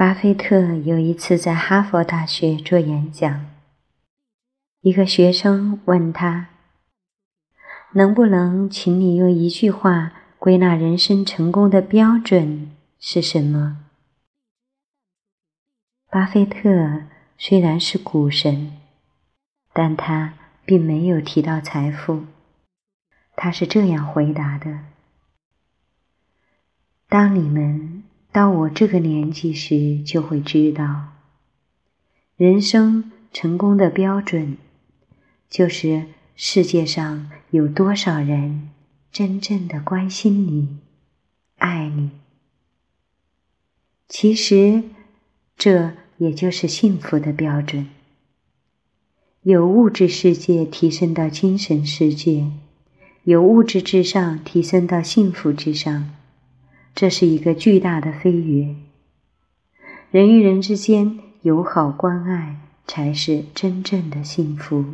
巴菲特有一次在哈佛大学做演讲，一个学生问他：“能不能请你用一句话归纳人生成功的标准是什么？”巴菲特虽然是股神，但他并没有提到财富。他是这样回答的：“当你们到我这个年纪时，就会知道，人生成功的标准，就是世界上有多少人真正的关心你、爱你。其实，这也就是幸福的标准。由物质世界提升到精神世界。”由物质至上提升到幸福之上，这是一个巨大的飞跃。人与人之间友好关爱，才是真正的幸福。